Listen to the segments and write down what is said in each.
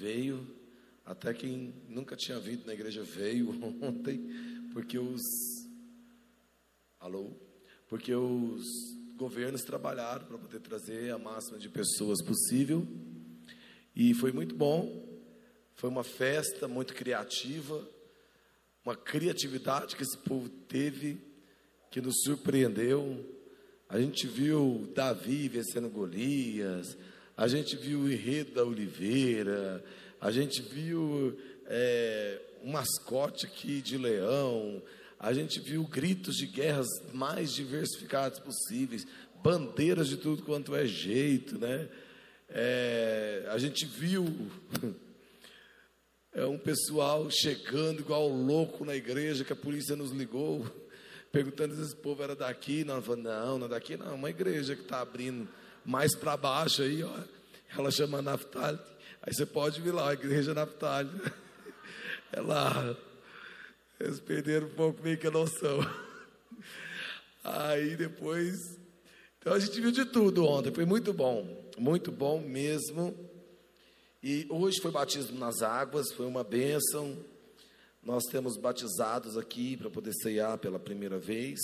veio, até quem nunca tinha vindo na igreja veio ontem, porque os. Alô? Porque os governos trabalharam para poder trazer a máxima de pessoas possível. E foi muito bom. Foi uma festa muito criativa, uma criatividade que esse povo teve que nos surpreendeu. A gente viu Davi vencendo Golias, a gente viu o enredo da Oliveira, a gente viu é, um mascote aqui de leão, a gente viu gritos de guerras mais diversificados possíveis, bandeiras de tudo quanto é jeito, né? É, a gente viu é um pessoal chegando igual louco na igreja que a polícia nos ligou perguntando se esse povo era daqui. Não, falou, não, não é daqui não, é uma igreja que está abrindo mais para baixo aí, ó. Ela chama Naftali. Aí você pode vir lá, a igreja Naftali. É lá. Eles perderam um pouco meio que a noção. Aí depois. Então a gente viu de tudo ontem, foi muito bom, muito bom mesmo. E hoje foi batismo nas águas, foi uma bênção. Nós temos batizados aqui para poder ceiar pela primeira vez.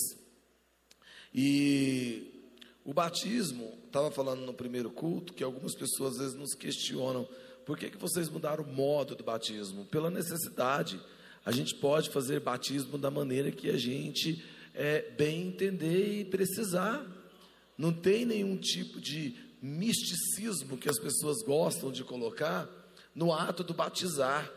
E o batismo, estava falando no primeiro culto, que algumas pessoas às vezes nos questionam: por que, que vocês mudaram o modo do batismo? Pela necessidade. A gente pode fazer batismo da maneira que a gente é, bem entender e precisar. Não tem nenhum tipo de misticismo que as pessoas gostam de colocar no ato do batizar.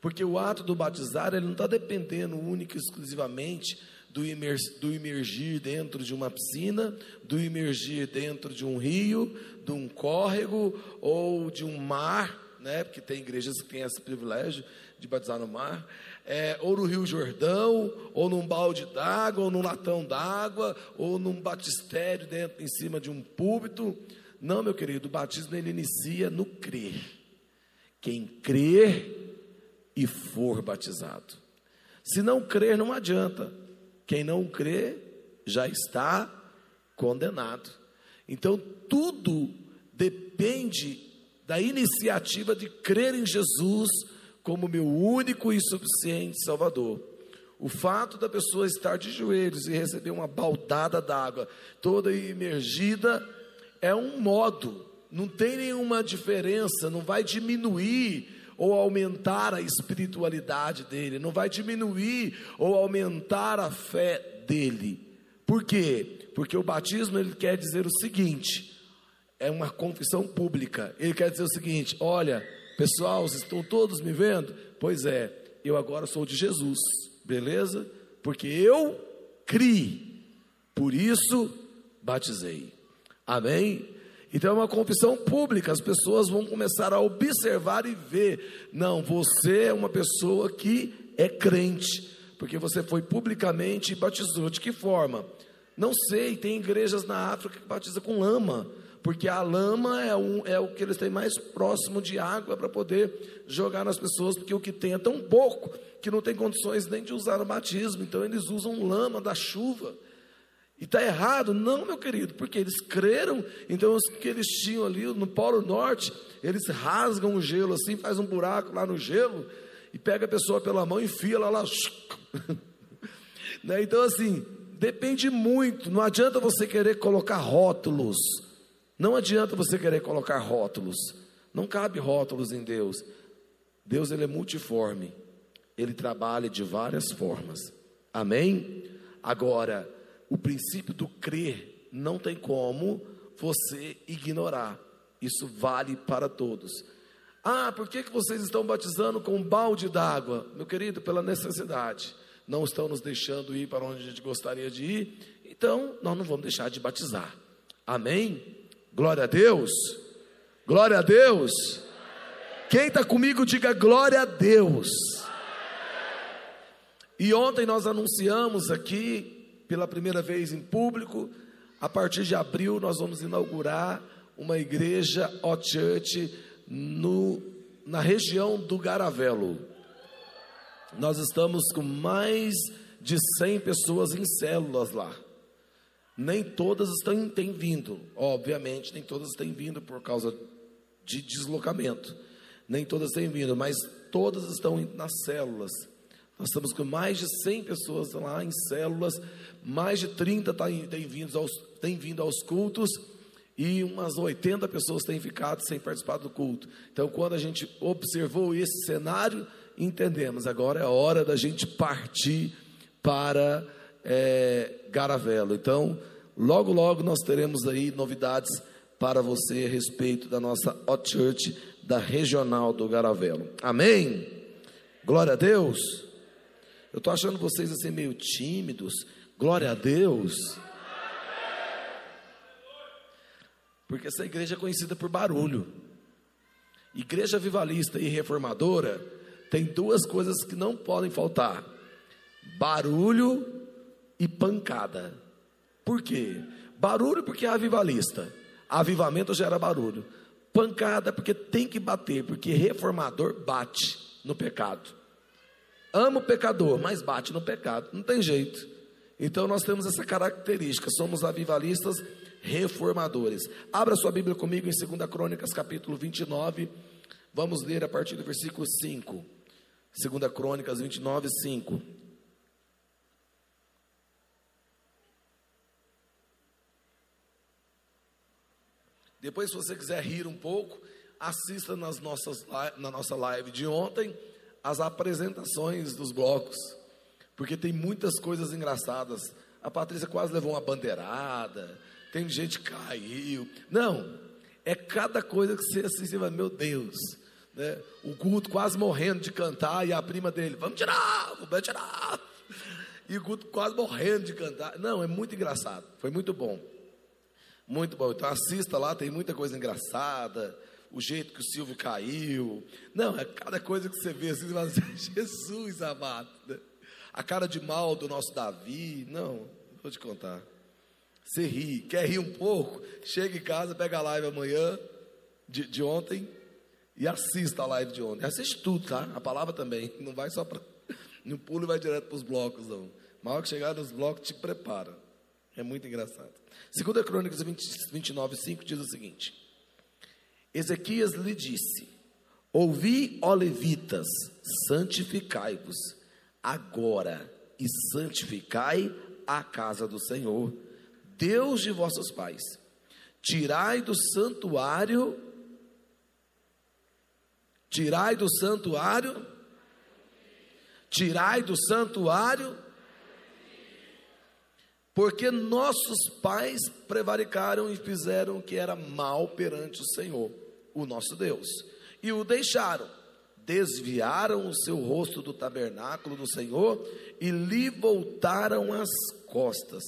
Porque o ato do batizar, ele não está dependendo única e exclusivamente do, imer, do imergir dentro de uma piscina, do imergir dentro de um rio, de um córrego ou de um mar, né? Porque tem igrejas que têm esse privilégio de batizar no mar, é, ou no Rio Jordão, ou num balde d'água, ou num latão d'água, ou num batistério dentro, em cima de um púlpito. Não, meu querido, o batismo ele inicia no crer. Quem crer e for batizado. Se não crer, não adianta. Quem não crê já está condenado. Então, tudo depende da iniciativa de crer em Jesus como meu único e suficiente Salvador. O fato da pessoa estar de joelhos e receber uma baldada d'água toda imergida é um modo, não tem nenhuma diferença, não vai diminuir ou aumentar a espiritualidade dele, não vai diminuir ou aumentar a fé dele. Por quê? Porque o batismo ele quer dizer o seguinte: é uma confissão pública. Ele quer dizer o seguinte: olha, pessoal, vocês estão todos me vendo? Pois é, eu agora sou de Jesus, beleza? Porque eu criei, por isso batizei. Amém? Então é uma confissão pública, as pessoas vão começar a observar e ver: não, você é uma pessoa que é crente, porque você foi publicamente e batizou. De que forma? Não sei, tem igrejas na África que batizam com lama, porque a lama é, um, é o que eles têm mais próximo de água para poder jogar nas pessoas, porque o que tem é tão pouco que não tem condições nem de usar o batismo, então eles usam lama da chuva. E está errado? Não, meu querido, porque eles creram, então os que eles tinham ali no Polo Norte, eles rasgam o gelo assim, faz um buraco lá no gelo, e pega a pessoa pela mão e enfia lá lá. né? Então, assim, depende muito, não adianta você querer colocar rótulos, não adianta você querer colocar rótulos, não cabe rótulos em Deus. Deus ele é multiforme, ele trabalha de várias formas. Amém? Agora, o princípio do crer não tem como você ignorar. Isso vale para todos. Ah, por que, que vocês estão batizando com um balde d'água? Meu querido, pela necessidade. Não estão nos deixando ir para onde a gente gostaria de ir, então nós não vamos deixar de batizar. Amém? Glória a Deus. Glória a Deus. Quem está comigo, diga glória a Deus. E ontem nós anunciamos aqui pela primeira vez em público. A partir de abril, nós vamos inaugurar uma igreja O Church no, na região do Garavelo. Nós estamos com mais de 100 pessoas em células lá. Nem todas estão, têm vindo, obviamente, nem todas têm vindo por causa de deslocamento. Nem todas têm vindo, mas todas estão nas células. Nós estamos com mais de 100 pessoas lá em células, mais de 30 tá têm, vindo aos, têm vindo aos cultos e umas 80 pessoas têm ficado sem participar do culto. Então, quando a gente observou esse cenário, entendemos, agora é hora da gente partir para é, Garavelo. Então, logo, logo nós teremos aí novidades para você a respeito da nossa Hot Church da Regional do Garavelo. Amém? Glória a Deus. Eu estou achando vocês assim meio tímidos. Glória a Deus. Porque essa igreja é conhecida por barulho. Igreja vivalista e reformadora tem duas coisas que não podem faltar: barulho e pancada. Por quê? Barulho porque é avivalista. Avivamento gera barulho. Pancada porque tem que bater, porque reformador bate no pecado ama o pecador, mas bate no pecado. Não tem jeito. Então nós temos essa característica, somos avivalistas reformadores. Abra sua Bíblia comigo em 2 Crônicas, capítulo 29. Vamos ler a partir do versículo 5. 2 Crônicas 29, 5. Depois, se você quiser rir um pouco, assista nas nossas, na nossa live de ontem as apresentações dos blocos, porque tem muitas coisas engraçadas. A Patrícia quase levou uma bandeirada, tem gente que caiu. Não, é cada coisa que você assiste, meu Deus. Né? O Guto quase morrendo de cantar e a prima dele, vamos tirar, vamos tirar. E o Guto quase morrendo de cantar. Não, é muito engraçado, foi muito bom. Muito bom. Então assista lá, tem muita coisa engraçada o jeito que o Silvio caiu. Não, é cada coisa que você vê assim, você fala assim, Jesus amado. A cara de mal do nosso Davi. Não, vou te contar. Você ri, quer rir um pouco? Chega em casa, pega a live amanhã, de, de ontem, e assista a live de ontem. Assiste tudo, tá? A palavra também. Não vai só para. Não pula e vai direto para os blocos, não. Mal que chegar nos blocos, te prepara. É muito engraçado. Segunda Crônicas 20, 29, 5 diz o seguinte. Ezequias lhe disse: Ouvi, ó levitas, santificai-vos agora e santificai a casa do Senhor, Deus de vossos pais. Tirai do santuário, tirai do santuário, tirai do santuário, porque nossos pais prevaricaram e fizeram o que era mal perante o Senhor o nosso Deus. E o deixaram, desviaram o seu rosto do tabernáculo do Senhor e lhe voltaram as costas.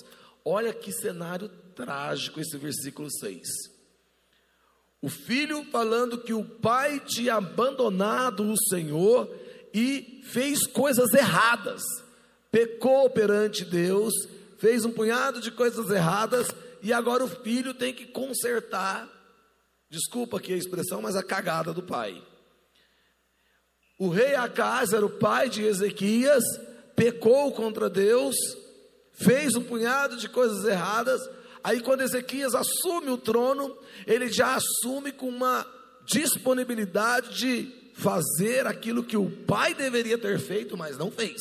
Olha que cenário trágico esse versículo 6. O filho falando que o pai tinha abandonado o Senhor e fez coisas erradas, pecou perante Deus, fez um punhado de coisas erradas e agora o filho tem que consertar Desculpa aqui a expressão, mas a cagada do pai. O rei Acaz era o pai de Ezequias, pecou contra Deus, fez um punhado de coisas erradas. Aí, quando Ezequias assume o trono, ele já assume com uma disponibilidade de fazer aquilo que o pai deveria ter feito, mas não fez,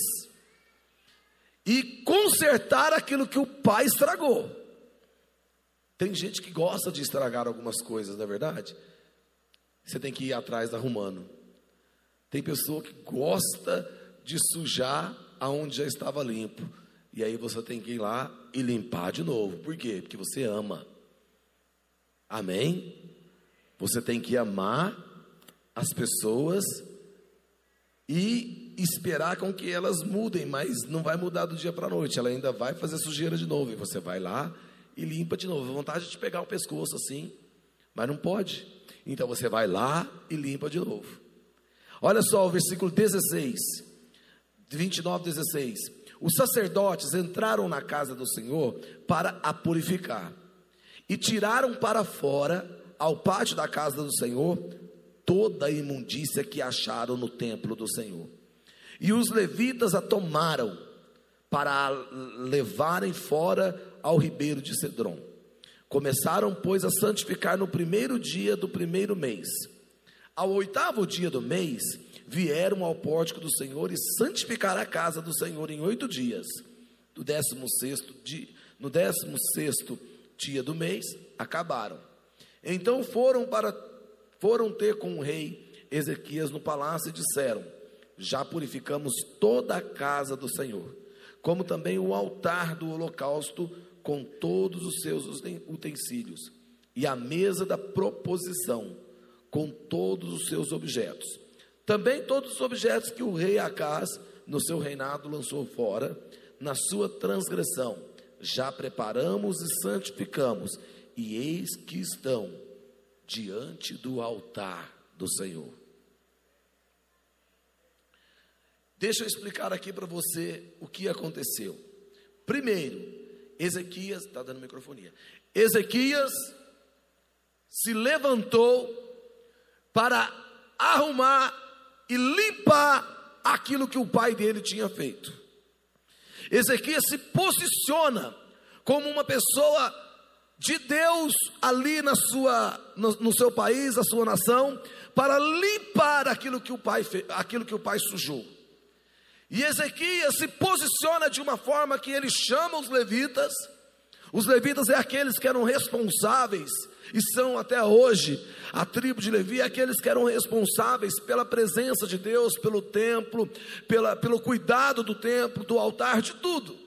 e consertar aquilo que o pai estragou. Tem gente que gosta de estragar algumas coisas, não é verdade? Você tem que ir atrás arrumando. Tem pessoa que gosta de sujar aonde já estava limpo. E aí você tem que ir lá e limpar de novo. Por quê? Porque você ama. Amém? Você tem que amar as pessoas e esperar com que elas mudem, mas não vai mudar do dia para a noite. Ela ainda vai fazer sujeira de novo. E você vai lá e limpa de novo. A vontade de pegar o pescoço assim, mas não pode. Então você vai lá e limpa de novo. Olha só o versículo 16, 29, 16. Os sacerdotes entraram na casa do Senhor para a purificar e tiraram para fora, ao pátio da casa do Senhor, toda a imundícia que acharam no templo do Senhor. E os levitas a tomaram para levarem fora ao ribeiro de Cedron. Começaram, pois, a santificar no primeiro dia do primeiro mês. Ao oitavo dia do mês, vieram ao pórtico do Senhor e santificaram a casa do Senhor em oito dias. No décimo sexto dia, no décimo sexto dia do mês, acabaram. Então foram para foram ter com o rei Ezequias no palácio e disseram: Já purificamos toda a casa do Senhor, como também o altar do holocausto com todos os seus utensílios e a mesa da proposição com todos os seus objetos. Também todos os objetos que o rei Acás no seu reinado lançou fora, na sua transgressão, já preparamos e santificamos, e eis que estão diante do altar do Senhor. Deixa eu explicar aqui para você o que aconteceu. Primeiro, Ezequias, está dando microfonia. Ezequias se levantou para arrumar e limpar aquilo que o pai dele tinha feito. Ezequias se posiciona como uma pessoa de Deus ali na sua, no, no, seu país, a sua nação, para limpar aquilo que o pai aquilo que o pai sujou. E Ezequias se posiciona de uma forma que ele chama os levitas. Os levitas é aqueles que eram responsáveis e são até hoje a tribo de Levi, é aqueles que eram responsáveis pela presença de Deus, pelo templo, pela, pelo cuidado do templo, do altar, de tudo.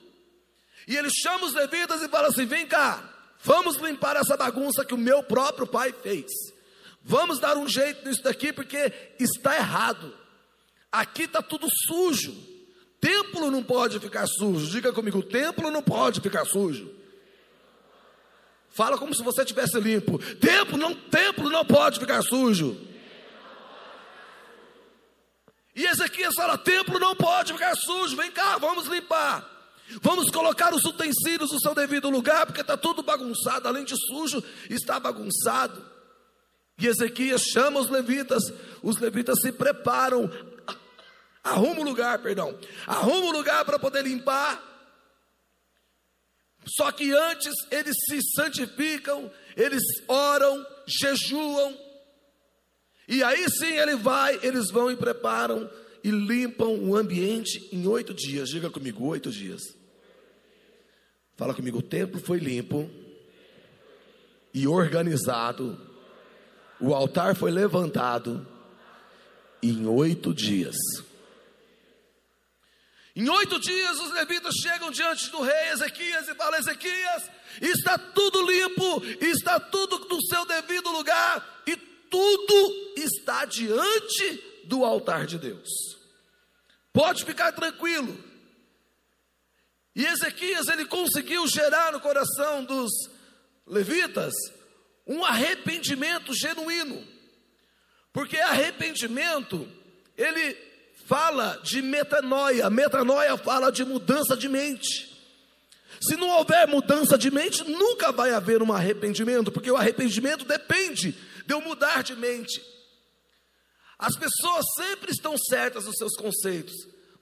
E ele chama os levitas e fala assim: vem cá, Vamos limpar essa bagunça que o meu próprio pai fez. Vamos dar um jeito nisso daqui porque está errado. Aqui está tudo sujo. Templo não pode ficar sujo. Diga comigo, templo não pode ficar sujo. Fala como se você tivesse limpo. Templo não, templo não pode ficar sujo. E Ezequias fala: templo não pode ficar sujo. Vem cá, vamos limpar. Vamos colocar os utensílios no seu devido lugar, porque está tudo bagunçado, além de sujo, está bagunçado. E Ezequias chama os levitas, os levitas se preparam, arruma o lugar, perdão, arruma o lugar para poder limpar. Só que antes eles se santificam, eles oram, jejuam, e aí sim ele vai, eles vão e preparam e limpam o ambiente em oito dias. Diga comigo, oito dias. Fala comigo, o templo foi limpo e organizado, o altar foi levantado em oito dias. Em oito dias, os levitas chegam diante do rei Ezequias e falam: Ezequias, está tudo limpo, está tudo no seu devido lugar, e tudo está diante do altar de Deus. Pode ficar tranquilo, e Ezequias ele conseguiu gerar no coração dos levitas um arrependimento genuíno. Porque arrependimento, ele fala de metanoia, metanoia fala de mudança de mente. Se não houver mudança de mente, nunca vai haver um arrependimento, porque o arrependimento depende de eu mudar de mente. As pessoas sempre estão certas nos seus conceitos.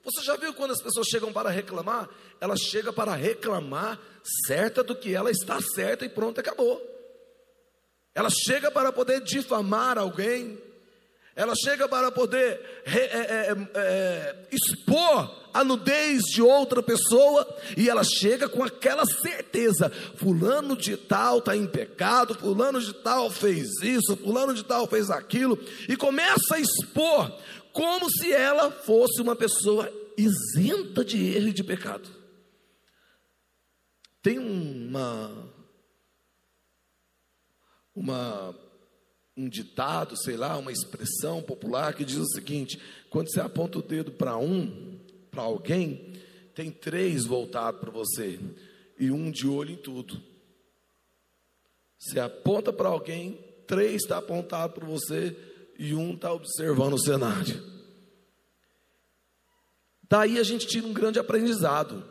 Você já viu quando as pessoas chegam para reclamar? Ela chega para reclamar certa do que ela está certa e pronto, acabou. Ela chega para poder difamar alguém, ela chega para poder é, é, é, expor a nudez de outra pessoa, e ela chega com aquela certeza: Fulano de Tal está em pecado, Fulano de Tal fez isso, Fulano de Tal fez aquilo, e começa a expor como se ela fosse uma pessoa isenta de erro e de pecado. Tem uma uma um ditado, sei lá, uma expressão popular que diz o seguinte: quando você aponta o dedo para um, para alguém, tem três voltados para você e um de olho em tudo. Você aponta para alguém, três está apontado para você e um está observando o cenário. Daí a gente tira um grande aprendizado.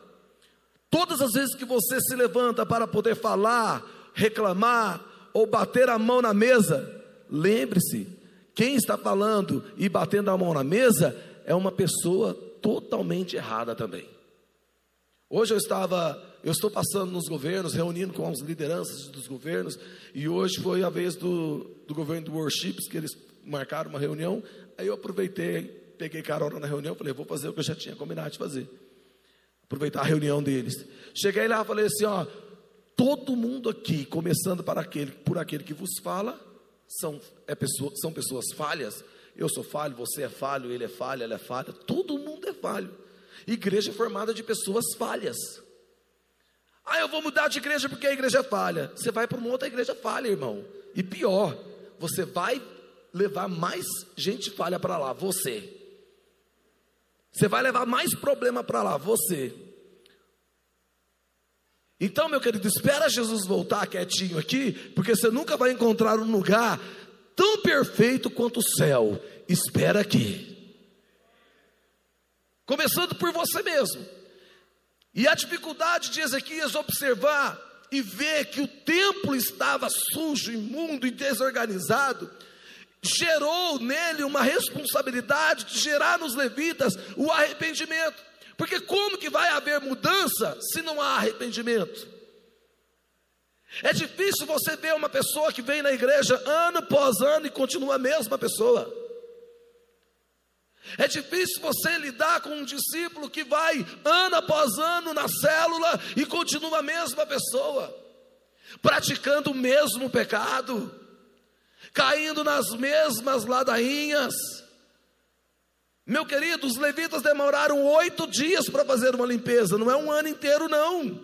Todas as vezes que você se levanta para poder falar, reclamar ou bater a mão na mesa, lembre-se: quem está falando e batendo a mão na mesa é uma pessoa totalmente errada também. Hoje eu estava, eu estou passando nos governos, reunindo com as lideranças dos governos, e hoje foi a vez do, do governo do Worships, que eles marcaram uma reunião, aí eu aproveitei, peguei carona na reunião, falei, vou fazer o que eu já tinha combinado de fazer. Aproveitar a reunião deles. Cheguei lá, falei assim, ó, todo mundo aqui, começando para aquele, por aquele que vos fala, são, é pessoa, são pessoas falhas. Eu sou falho, você é falho, ele é falho, ela é falha, todo mundo é falho. Igreja é formada de pessoas falhas. Ah, eu vou mudar de igreja porque a igreja é falha. Você vai para uma outra igreja falha, irmão. E pior, você vai levar mais gente falha para lá, você. Você vai levar mais problema para lá, você. Então, meu querido, espera Jesus voltar quietinho aqui, porque você nunca vai encontrar um lugar tão perfeito quanto o céu. Espera aqui. Começando por você mesmo. E a dificuldade de Ezequias observar e ver que o templo estava sujo, imundo e desorganizado, gerou nele uma responsabilidade de gerar nos levitas o arrependimento. Porque como que vai haver mudança se não há arrependimento? É difícil você ver uma pessoa que vem na igreja ano após ano e continua a mesma pessoa. É difícil você lidar com um discípulo que vai ano após ano na célula e continua a mesma pessoa, praticando o mesmo pecado, caindo nas mesmas ladainhas. Meu querido, os levitas demoraram oito dias para fazer uma limpeza, não é um ano inteiro, não.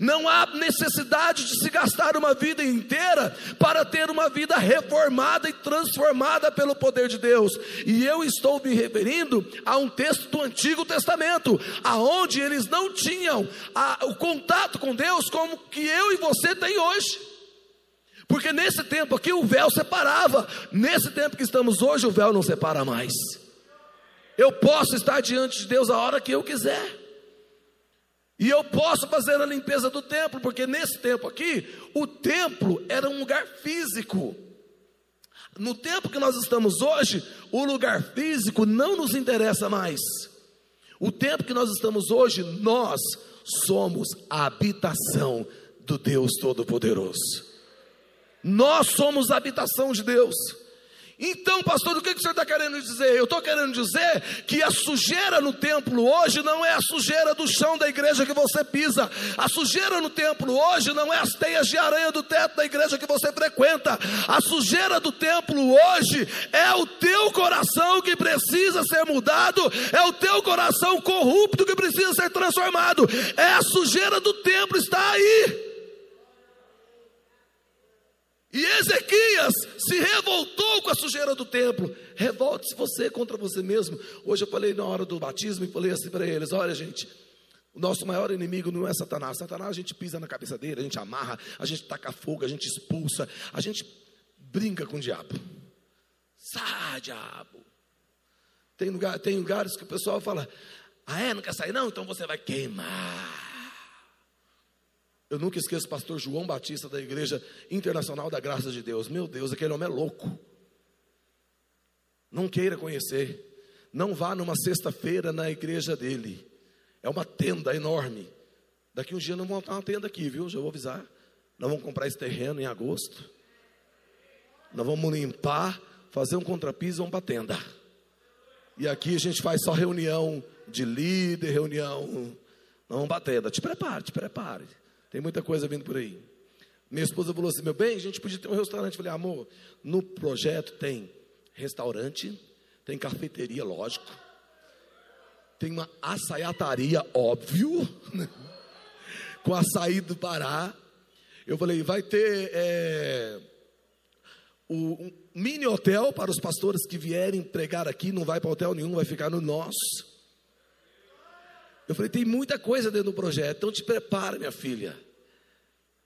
Não há necessidade de se gastar uma vida inteira para ter uma vida reformada e transformada pelo poder de Deus. E eu estou me referindo a um texto do Antigo Testamento, aonde eles não tinham a, o contato com Deus como que eu e você tem hoje. Porque nesse tempo aqui o véu separava, nesse tempo que estamos hoje o véu não separa mais. Eu posso estar diante de Deus a hora que eu quiser. E eu posso fazer a limpeza do templo, porque nesse tempo aqui, o templo era um lugar físico. No tempo que nós estamos hoje, o lugar físico não nos interessa mais. O tempo que nós estamos hoje, nós somos a habitação do Deus Todo-Poderoso. Nós somos a habitação de Deus. Então, pastor, o que, que o senhor está querendo dizer? Eu estou querendo dizer que a sujeira no templo hoje não é a sujeira do chão da igreja que você pisa. A sujeira no templo hoje não é as teias de aranha do teto da igreja que você frequenta. A sujeira do templo hoje é o teu coração que precisa ser mudado, é o teu coração corrupto que precisa ser transformado. É a sujeira do templo, está aí. E Ezequias se revoltou com a sujeira do templo. Revolte-se você contra você mesmo. Hoje eu falei na hora do batismo e falei assim para eles: olha, gente, o nosso maior inimigo não é Satanás. Satanás a gente pisa na cabeça dele, a gente amarra, a gente taca fogo, a gente expulsa, a gente brinca com o diabo. Sai, diabo. Tem, lugar, tem lugares que o pessoal fala: ah, é? Não quer sair? Não? Então você vai queimar. Eu nunca esqueço o pastor João Batista da Igreja Internacional da Graça de Deus. Meu Deus, aquele homem é louco. Não queira conhecer. Não vá numa sexta-feira na igreja dele. É uma tenda enorme. Daqui um dia não vão montar uma tenda aqui, viu? Já vou avisar. Nós vamos comprar esse terreno em agosto. Nós vamos limpar, fazer um contrapiso e vamos para a tenda. E aqui a gente faz só reunião de líder, reunião. Não vamos para a tenda. Te prepare, te prepare. Tem muita coisa vindo por aí. Minha esposa falou assim: meu bem, a gente podia ter um restaurante. Eu falei, amor, no projeto tem restaurante, tem cafeteria, lógico, tem uma açaiataria, óbvio, com açaí do Pará. Eu falei, vai ter é, um mini hotel para os pastores que vierem pregar aqui, não vai para hotel nenhum, vai ficar no nosso. Eu falei, tem muita coisa dentro do projeto, então te prepara, minha filha.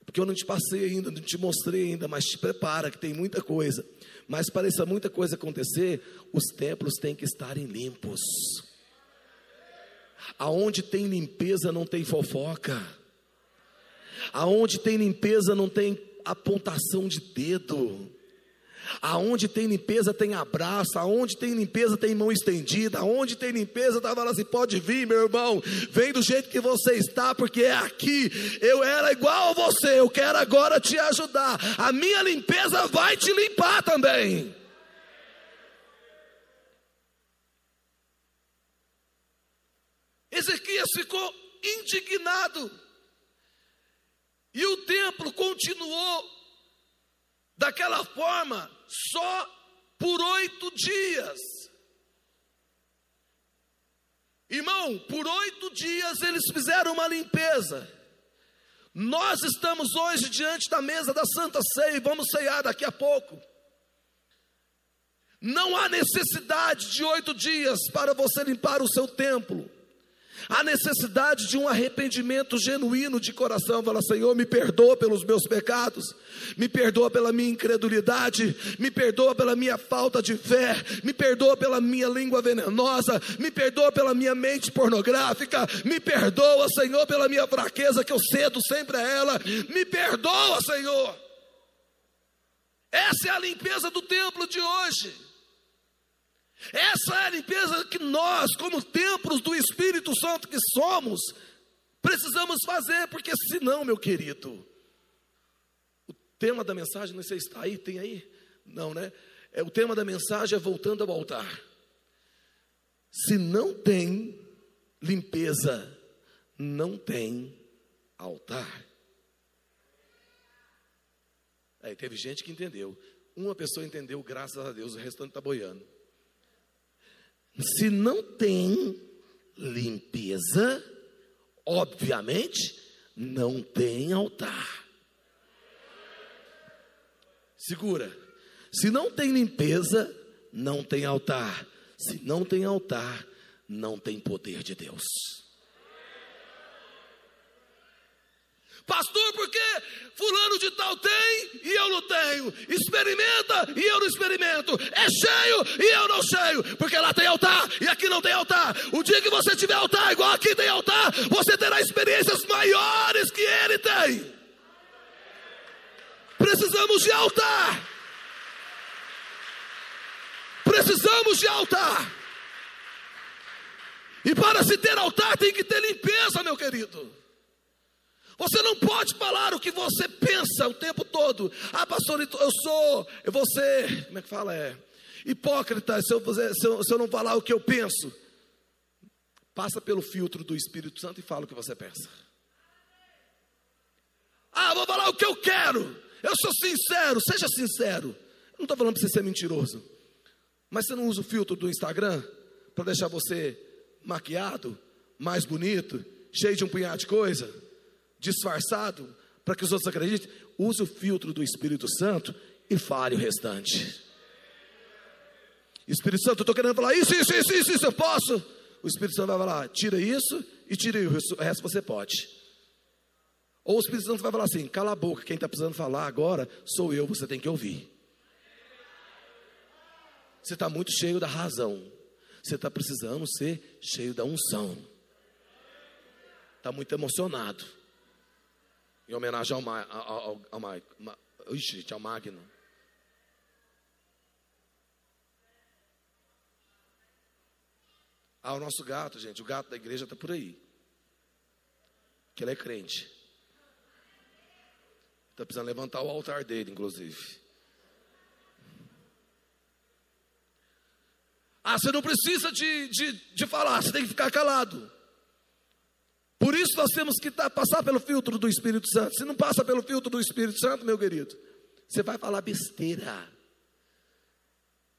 Porque eu não te passei ainda, não te mostrei ainda, mas te prepara, que tem muita coisa. Mas para essa muita coisa acontecer, os templos têm que estarem limpos. Aonde tem limpeza não tem fofoca. Aonde tem limpeza não tem apontação de dedo. Aonde tem limpeza tem abraço, aonde tem limpeza tem mão estendida, aonde tem limpeza está falando assim: pode vir, meu irmão, vem do jeito que você está, porque é aqui. Eu era igual a você, eu quero agora te ajudar. A minha limpeza vai te limpar também. Ezequias ficou indignado. E o templo continuou daquela forma só por oito dias. Irmão, por oito dias eles fizeram uma limpeza. Nós estamos hoje diante da mesa da Santa Ceia e vamos ceiar daqui a pouco. Não há necessidade de oito dias para você limpar o seu templo. Há necessidade de um arrependimento genuíno de coração. Fala, Senhor, me perdoa pelos meus pecados, me perdoa pela minha incredulidade, me perdoa pela minha falta de fé, me perdoa pela minha língua venenosa, me perdoa pela minha mente pornográfica, me perdoa, Senhor, pela minha fraqueza que eu cedo sempre a ela, me perdoa, Senhor. Essa é a limpeza do templo de hoje. Essa é a limpeza que nós, como templos do Espírito Santo que somos, precisamos fazer, porque senão, meu querido, o tema da mensagem, não sei se está aí, tem aí? Não, né? É, o tema da mensagem é voltando ao altar. Se não tem limpeza, não tem altar. Aí teve gente que entendeu. Uma pessoa entendeu, graças a Deus, o restante está boiando. Se não tem limpeza, obviamente não tem altar. Segura. Se não tem limpeza, não tem altar. Se não tem altar, não tem poder de Deus. Pastor, porque fulano tenho. Experimenta e eu não experimento. É cheio e eu não cheio. Porque lá tem altar e aqui não tem altar. O dia que você tiver altar, igual aqui tem altar, você terá experiências maiores que ele tem. Precisamos de altar. Precisamos de altar. E para se ter altar tem que ter limpeza, meu querido. Você não pode falar o que você pensa o tempo todo. Ah, pastor, então eu sou, eu vou ser, como é que fala? É hipócrita se eu, se eu, se eu não falar o que eu penso. Passa pelo filtro do Espírito Santo e fala o que você pensa. Ah, vou falar o que eu quero. Eu sou sincero, seja sincero. Eu não estou falando para você ser mentiroso. Mas você não usa o filtro do Instagram para deixar você maquiado, mais bonito, cheio de um punhado de coisa? Disfarçado para que os outros acreditem, use o filtro do Espírito Santo e fale o restante. Espírito Santo, eu estou querendo falar isso, isso, isso, isso, isso, eu posso. O Espírito Santo vai falar, tira isso e tira o resto você pode. Ou o Espírito Santo vai falar assim: cala a boca, quem está precisando falar agora sou eu, você tem que ouvir. Você está muito cheio da razão, você está precisando ser cheio da unção, está muito emocionado em homenagem ao, ao, ao, ao, ao, ixi, ao Magno. Ah, o nosso gato, gente, o gato da igreja está por aí. Que ele é crente. Está precisando levantar o altar dele, inclusive. Ah, você não precisa de, de, de falar, você tem que ficar calado. Por isso nós temos que passar pelo filtro do Espírito Santo. Se não passa pelo filtro do Espírito Santo, meu querido, você vai falar besteira.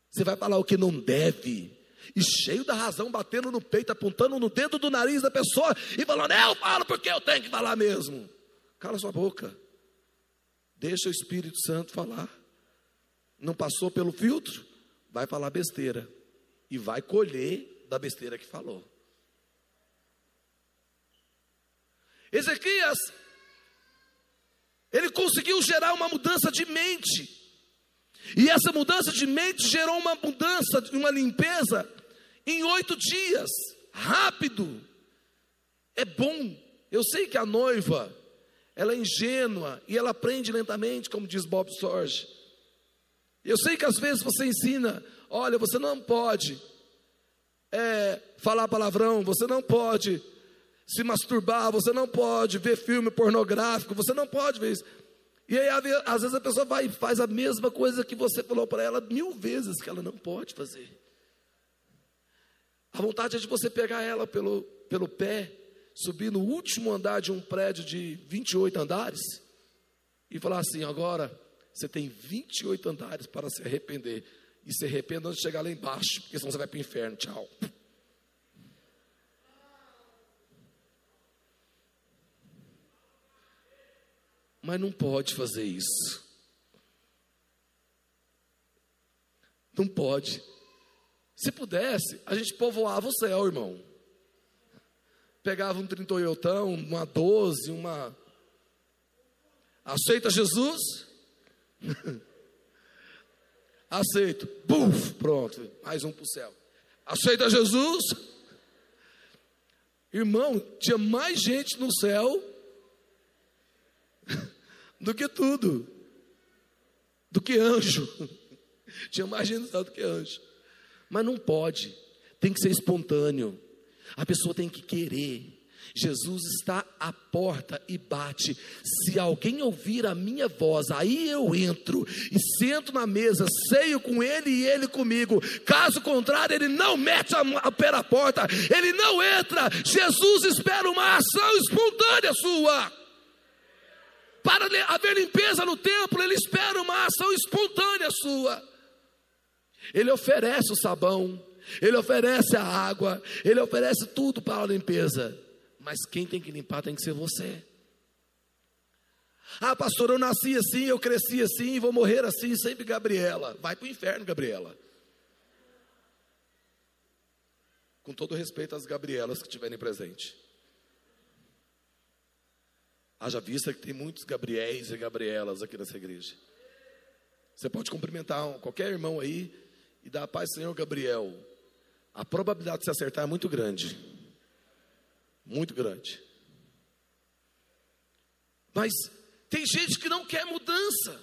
Você vai falar o que não deve. E cheio da razão, batendo no peito, apontando no dedo do nariz da pessoa e falando: Eu falo porque eu tenho que falar mesmo. Cala sua boca. Deixa o Espírito Santo falar. Não passou pelo filtro? Vai falar besteira. E vai colher da besteira que falou. Ezequias, ele conseguiu gerar uma mudança de mente. E essa mudança de mente gerou uma mudança, uma limpeza em oito dias, rápido. É bom. Eu sei que a noiva, ela é ingênua e ela aprende lentamente, como diz Bob Sorge. Eu sei que às vezes você ensina, olha, você não pode é, falar palavrão, você não pode se masturbar, você não pode ver filme pornográfico, você não pode ver isso. E aí, às vezes, a pessoa vai e faz a mesma coisa que você falou para ela mil vezes que ela não pode fazer. A vontade é de você pegar ela pelo pelo pé, subir no último andar de um prédio de 28 andares e falar assim: agora você tem 28 andares para se arrepender. E se arrependa antes de chegar lá embaixo, porque senão você vai para o inferno. Tchau. Mas não pode fazer isso. Não pode. Se pudesse, a gente povoava o céu, irmão. Pegava um 38, uma 12, uma. Aceita Jesus? Aceito. Buf, pronto. Mais um para o céu. Aceita Jesus? Irmão, tinha mais gente no céu do que tudo, do que anjo. Tinha mais gente do que anjo. Mas não pode, tem que ser espontâneo. A pessoa tem que querer. Jesus está à porta e bate. Se alguém ouvir a minha voz, aí eu entro e sento na mesa, ceio com ele e ele comigo. Caso contrário, ele não mete a pé na porta, ele não entra. Jesus espera uma ação espontânea sua. Para haver limpeza no templo, ele espera uma ação espontânea sua. Ele oferece o sabão, ele oferece a água, ele oferece tudo para a limpeza. Mas quem tem que limpar tem que ser você. Ah, pastor, eu nasci assim, eu cresci assim, vou morrer assim, sempre Gabriela. Vai para o inferno, Gabriela. Com todo respeito às Gabrielas que estiverem presentes. Haja vista que tem muitos Gabriéis e Gabrielas aqui nessa igreja. Você pode cumprimentar qualquer irmão aí e dar a paz, Senhor Gabriel. A probabilidade de se acertar é muito grande. Muito grande. Mas tem gente que não quer mudança.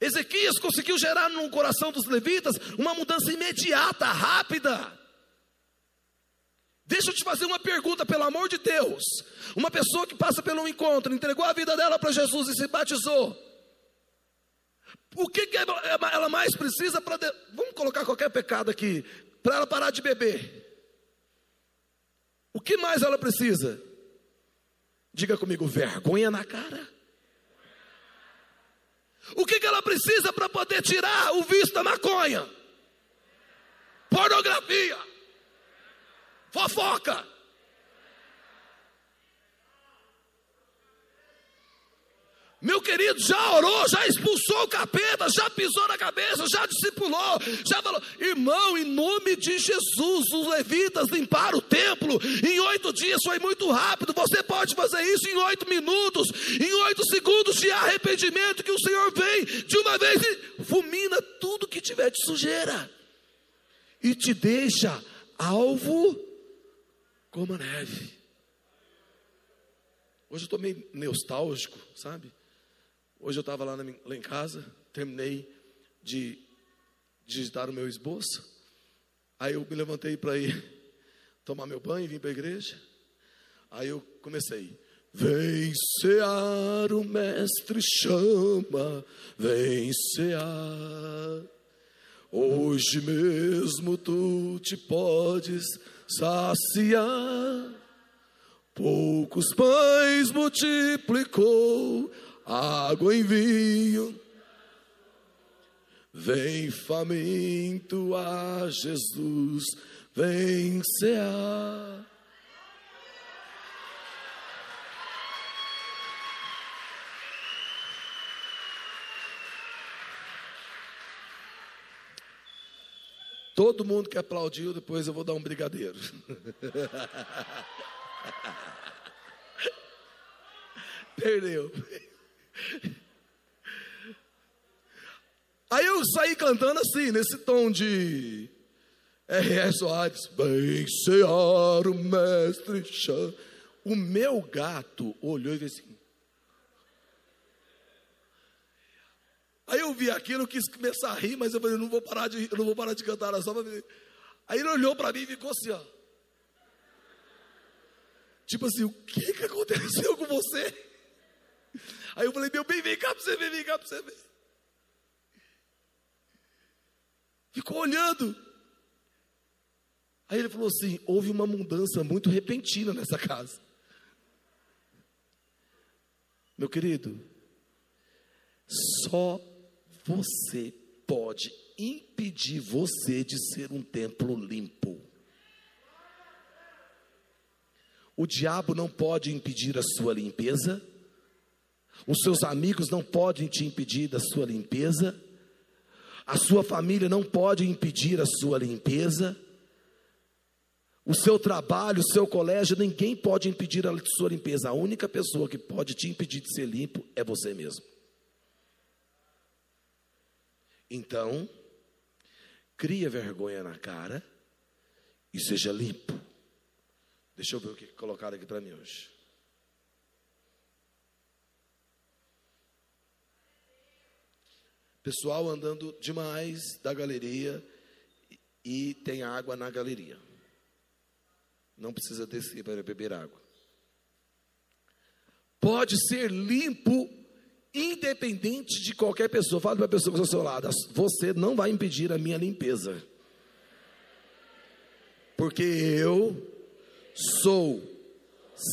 Ezequias conseguiu gerar no coração dos levitas uma mudança imediata, rápida. Deixa eu te fazer uma pergunta, pelo amor de Deus. Uma pessoa que passa pelo encontro, entregou a vida dela para Jesus e se batizou. O que, que ela mais precisa para. De... Vamos colocar qualquer pecado aqui, para ela parar de beber. O que mais ela precisa? Diga comigo, vergonha na cara. O que, que ela precisa para poder tirar o vício da maconha? Pornografia fofoca. Meu querido, já orou, já expulsou o capeta, já pisou na cabeça, já discipulou, já falou, irmão, em nome de Jesus, os levitas limparam o templo, em oito dias foi muito rápido, você pode fazer isso em oito minutos, em oito segundos de arrependimento, que o Senhor vem de uma vez e fulmina tudo que tiver de sujeira, e te deixa alvo como a neve. Hoje eu estou meio nostálgico, sabe? Hoje eu estava lá, lá, em casa, terminei de digitar o meu esboço. Aí eu me levantei para ir tomar meu banho, vim para a igreja. Aí eu comecei. Vem o mestre chama, vem. Hoje mesmo tu te podes saciar. Poucos pães multiplicou, água em vinho. Vem faminto a Jesus, vem cear. Todo mundo que aplaudiu, depois eu vou dar um brigadeiro. Perdeu. Aí eu saí cantando assim, nesse tom de R.R. Soares. Bem cear o mestre chama. O meu gato olhou e disse assim: Aí eu vi aquilo, quis começar a rir, mas eu falei, não vou parar de, não vou parar de cantar Aí ele olhou para mim e ficou assim, ó. Tipo assim, o que, que aconteceu com você? Aí eu falei, meu bem, vem cá para você ver, vem cá para você ver. Ficou olhando. Aí ele falou assim: houve uma mudança muito repentina nessa casa. Meu querido, só você pode impedir você de ser um templo limpo. O diabo não pode impedir a sua limpeza, os seus amigos não podem te impedir da sua limpeza, a sua família não pode impedir a sua limpeza, o seu trabalho, o seu colégio, ninguém pode impedir a sua limpeza. A única pessoa que pode te impedir de ser limpo é você mesmo. Então, cria vergonha na cara e seja limpo. Deixa eu ver o que colocaram aqui para mim hoje. Pessoal andando demais da galeria e tem água na galeria. Não precisa descer para beber água. Pode ser limpo, independente de qualquer pessoa. Fale para a pessoa que está ao seu lado: você não vai impedir a minha limpeza. Porque eu sou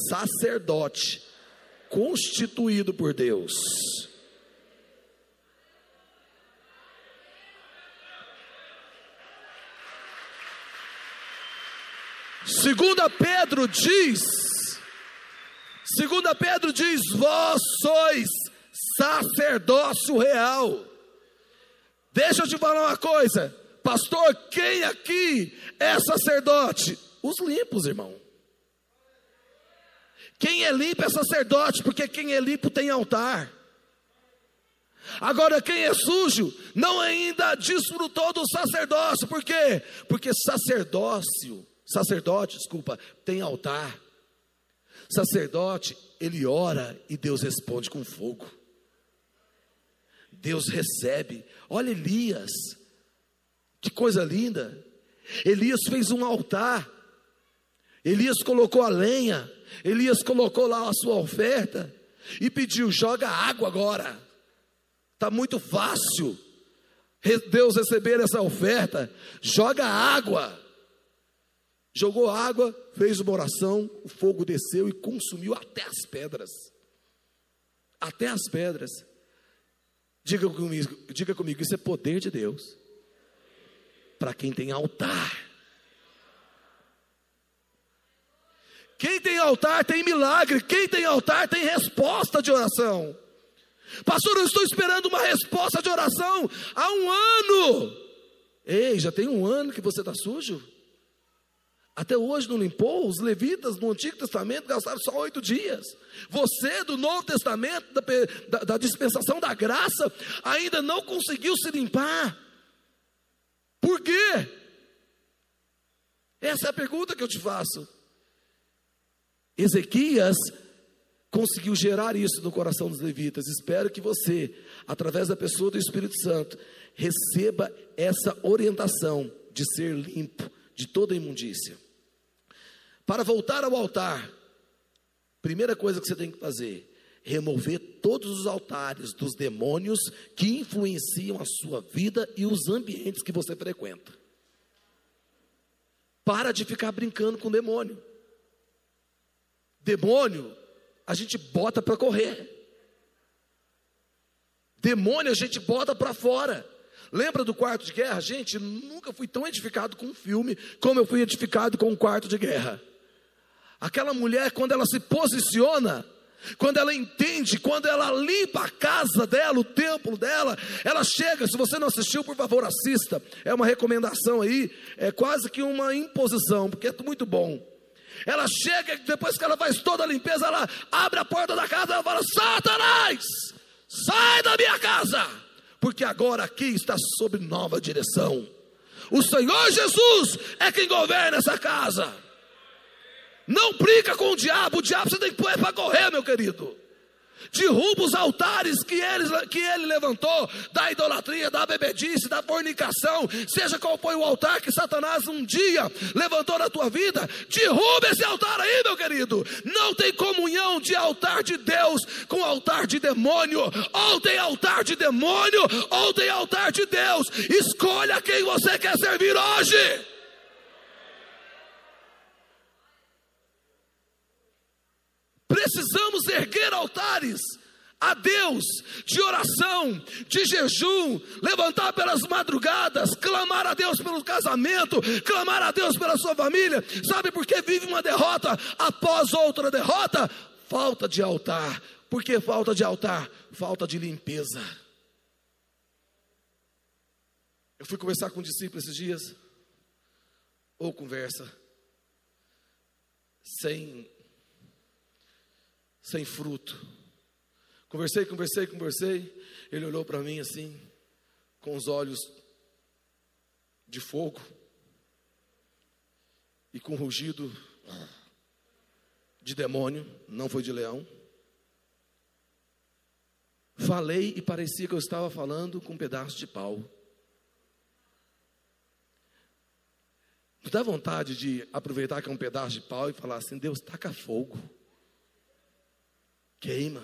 sacerdote constituído por Deus. Segunda Pedro diz, segunda Pedro diz, vós sois sacerdócio real. Deixa eu te falar uma coisa, pastor, quem aqui é sacerdote? Os limpos, irmão. Quem é limpo é sacerdote, porque quem é limpo tem altar. Agora, quem é sujo não ainda desfrutou do sacerdócio, por quê? Porque sacerdócio Sacerdote, desculpa, tem altar. Sacerdote, ele ora e Deus responde com fogo. Deus recebe. Olha Elias, que coisa linda. Elias fez um altar. Elias colocou a lenha. Elias colocou lá a sua oferta e pediu: joga água agora. Está muito fácil Deus receber essa oferta. Joga água jogou água, fez uma oração, o fogo desceu e consumiu até as pedras. Até as pedras. Diga comigo, diga comigo, isso é poder de Deus. Para quem tem altar. Quem tem altar tem milagre. Quem tem altar tem resposta de oração. Pastor, eu estou esperando uma resposta de oração há um ano. Ei, já tem um ano que você está sujo? Até hoje não limpou? Os levitas no Antigo Testamento gastaram só oito dias. Você do Novo Testamento, da, da, da dispensação da graça, ainda não conseguiu se limpar. Por quê? Essa é a pergunta que eu te faço. Ezequias conseguiu gerar isso no coração dos levitas. Espero que você, através da pessoa do Espírito Santo, receba essa orientação de ser limpo de toda imundícia. Para voltar ao altar, primeira coisa que você tem que fazer, remover todos os altares dos demônios que influenciam a sua vida e os ambientes que você frequenta. Para de ficar brincando com demônio. Demônio, a gente bota para correr. Demônio a gente bota para fora. Lembra do quarto de guerra? Gente, nunca fui tão edificado com um filme como eu fui edificado com um quarto de guerra. Aquela mulher, quando ela se posiciona, quando ela entende, quando ela limpa a casa dela, o templo dela, ela chega. Se você não assistiu, por favor, assista. É uma recomendação aí, é quase que uma imposição, porque é muito bom. Ela chega, depois que ela faz toda a limpeza, ela abre a porta da casa e fala: Satanás, sai da minha casa, porque agora aqui está sob nova direção. O Senhor Jesus é quem governa essa casa. Não brinca com o diabo, o diabo você tem que pôr para correr, meu querido. Derruba os altares que ele, que ele levantou, da idolatria, da bebedice, da fornicação, seja qual foi o altar que Satanás um dia levantou na tua vida, derruba esse altar aí, meu querido. Não tem comunhão de altar de Deus com altar de demônio, ou tem altar de demônio, ou tem altar de Deus. Escolha quem você quer servir hoje. Precisamos erguer altares a Deus de oração, de jejum, levantar pelas madrugadas, clamar a Deus pelo casamento, clamar a Deus pela sua família. Sabe por que vive uma derrota após outra derrota? Falta de altar. Por que falta de altar? Falta de limpeza. Eu fui conversar com um discípulo esses dias, ou conversa, sem, sem fruto Conversei, conversei, conversei. Ele olhou para mim assim, com os olhos de fogo e com rugido de demônio, não foi de leão. Falei e parecia que eu estava falando com um pedaço de pau. Não dá vontade de aproveitar que é um pedaço de pau e falar assim: Deus, taca fogo, queima.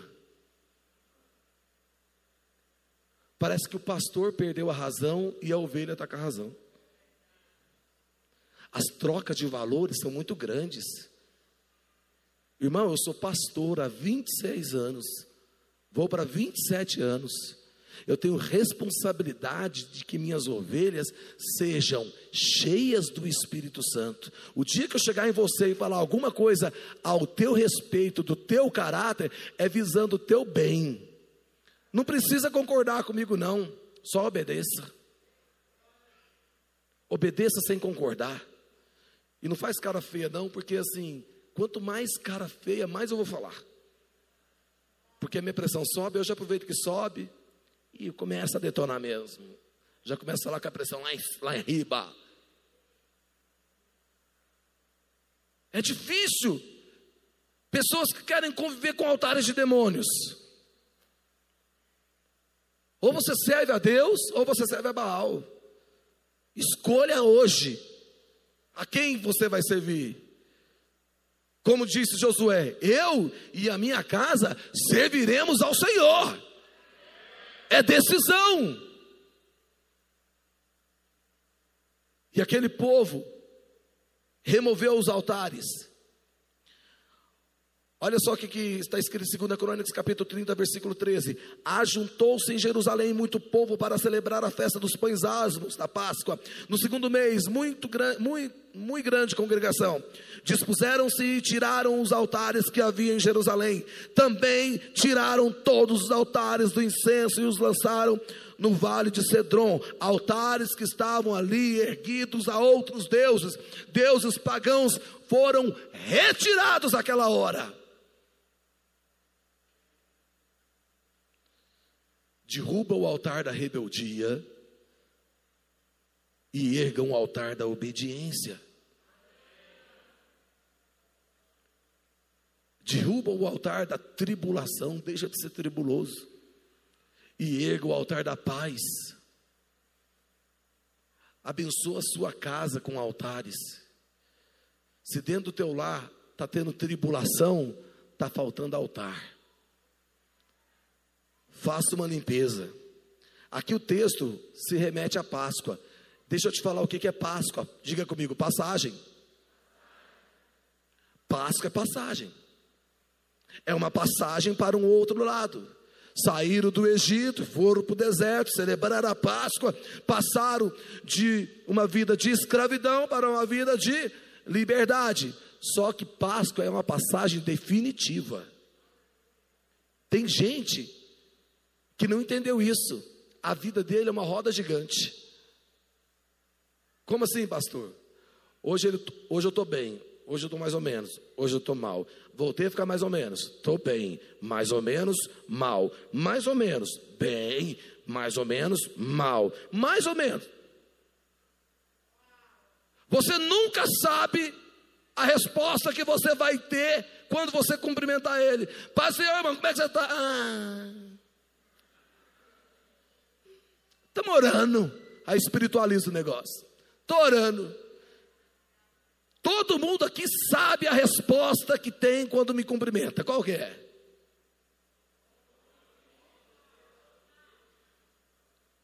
Parece que o pastor perdeu a razão e a ovelha está com a razão. As trocas de valores são muito grandes. Irmão, eu sou pastor há 26 anos, vou para 27 anos. Eu tenho responsabilidade de que minhas ovelhas sejam cheias do Espírito Santo. O dia que eu chegar em você e falar alguma coisa ao teu respeito, do teu caráter, é visando o teu bem. Não precisa concordar comigo, não. Só obedeça. Obedeça sem concordar. E não faz cara feia, não, porque assim, quanto mais cara feia, mais eu vou falar. Porque a minha pressão sobe, eu já aproveito que sobe e começa a detonar mesmo. Já começa falar com a pressão lá em, lá em riba. É difícil. Pessoas que querem conviver com altares de demônios. Ou você serve a Deus, ou você serve a Baal. Escolha hoje a quem você vai servir. Como disse Josué: Eu e a minha casa serviremos ao Senhor. É decisão. E aquele povo removeu os altares Olha só o que, que, está escrito em 2 Crônicas, capítulo 30, versículo 13. Ajuntou-se em Jerusalém muito povo para celebrar a festa dos pães asmos da Páscoa. No segundo mês, muito, muito, muito grande congregação. Dispuseram-se e tiraram os altares que havia em Jerusalém. Também tiraram todos os altares do incenso e os lançaram no vale de Cedron, altares que estavam ali erguidos a outros deuses, deuses pagãos foram retirados naquela hora. derruba o altar da rebeldia e erga um altar da obediência. Derruba o altar da tribulação, deixa de ser tribuloso, e erga o altar da paz. Abençoa a sua casa com altares. Se dentro do teu lar está tendo tribulação, está faltando altar faça uma limpeza. Aqui o texto se remete à Páscoa. Deixa eu te falar o que é Páscoa. Diga comigo, passagem. Páscoa é passagem. É uma passagem para um outro lado. Saíram do Egito, foram para o deserto, celebraram a Páscoa, passaram de uma vida de escravidão para uma vida de liberdade. Só que Páscoa é uma passagem definitiva. Tem gente que não entendeu isso. A vida dele é uma roda gigante. Como assim, pastor? Hoje, ele, hoje eu estou bem, hoje eu estou mais ou menos, hoje eu estou mal. Voltei a ficar mais ou menos, estou bem, mais ou menos, mal, mais ou menos, bem, mais ou menos, mal, mais ou menos. Você nunca sabe a resposta que você vai ter quando você cumprimentar ele. Pastor, irmão, como é que você está? Ah. Estamos orando. Aí espiritualiza o negócio. Estou orando. Todo mundo aqui sabe a resposta que tem quando me cumprimenta. Qual que é?